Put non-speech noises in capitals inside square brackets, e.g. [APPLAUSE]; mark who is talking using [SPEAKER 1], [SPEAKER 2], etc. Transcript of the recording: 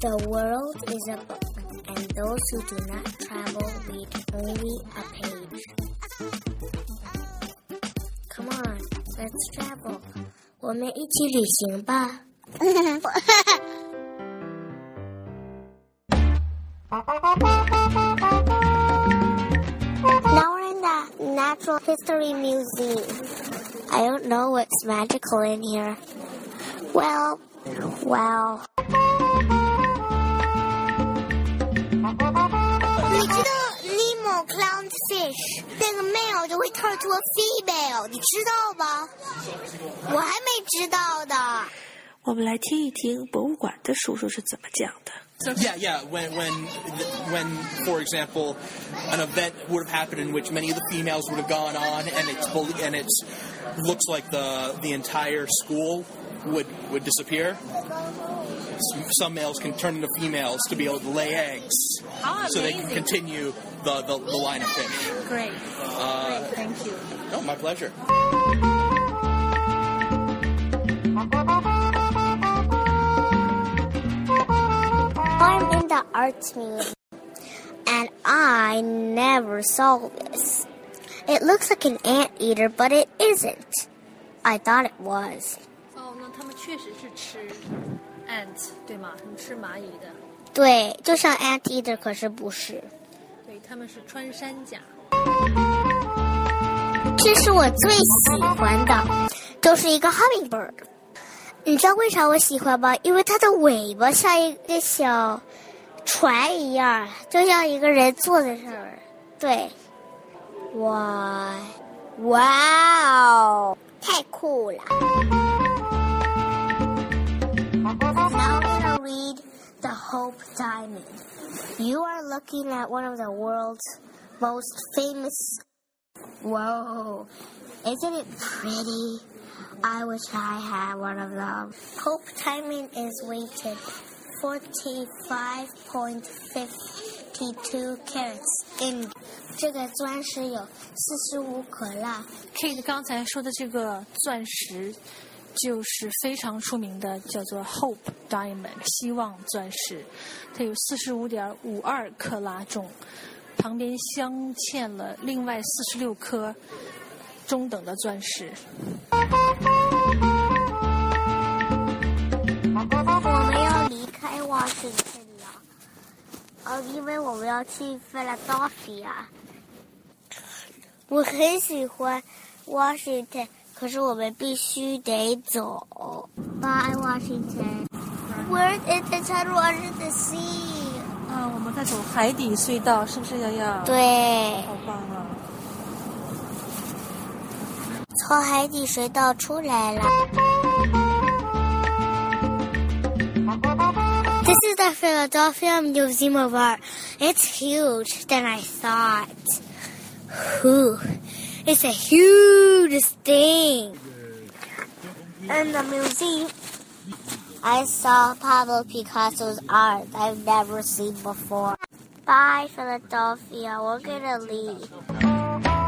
[SPEAKER 1] The world is a book, and those who do not travel read only a page. Come on, let's travel. 我们一起旅行吧。now we're [LAUGHS] in the Natural History Museum. I don't know what's magical in here. Well, well. 你知道 Nemo clownfish 变个 male 就会 turn to a female，你知道吗？我还没知道的。
[SPEAKER 2] 我们来听一听博物馆的叔叔是怎么讲的。
[SPEAKER 3] Yeah, yeah. When, when, when, for example, an event would have happened in which many of the females would have gone on, and it's belie- and it's looks like the the entire school would would disappear. Some males can turn into females to be able to lay eggs, so they can continue the, the, the line of fish.
[SPEAKER 4] Great.
[SPEAKER 3] Uh,
[SPEAKER 4] Great. Thank you.
[SPEAKER 3] no, my pleasure.
[SPEAKER 1] I'm in the arts museum, and I never saw this. It looks like an anteater, but it isn't. I thought it was.
[SPEAKER 4] 哦，那他们确实是吃 ant 对吗？他们吃蚂蚁的，
[SPEAKER 1] 对，就像 anteater，可是不是。
[SPEAKER 4] 对，他们是穿山甲。
[SPEAKER 1] 这是我最喜欢的，就是一个 hummingbird。你知道为啥我喜欢吗？因为它的尾巴像一个小船一样，就像一个人坐在上面。对，哇，哇哦，太酷了 Hope Diamond. You are looking at one of the world's most famous Whoa, isn't it pretty? I wish I had one of them. Hope timing is weighted 45.52 carats in 这个钻石有四十五克拉。
[SPEAKER 4] Kate 刚才说的这个钻石， 就是非常出名的，叫做 Hope Diamond，希望钻石，它有四十五点五二克拉重，旁边镶嵌了另外四十六颗中等的钻石。
[SPEAKER 1] 我们要离开 Washington 了，呃，因为我们要去 Philadelphia。我很喜欢 Washington，可是我们必须得走。Bye Washington. Where is the tunnel under the sea?
[SPEAKER 4] 啊，我们在走海底隧道，是不是瑶瑶？，
[SPEAKER 1] 对，
[SPEAKER 4] 好棒啊！
[SPEAKER 1] 从海底隧道出来了。This is the Philadelphia Museum of Art. It's huge than I thought. Whew. It's a huge thing. In the museum, I saw Pablo Picasso's art I've never seen before. Bye, Philadelphia. We're gonna leave.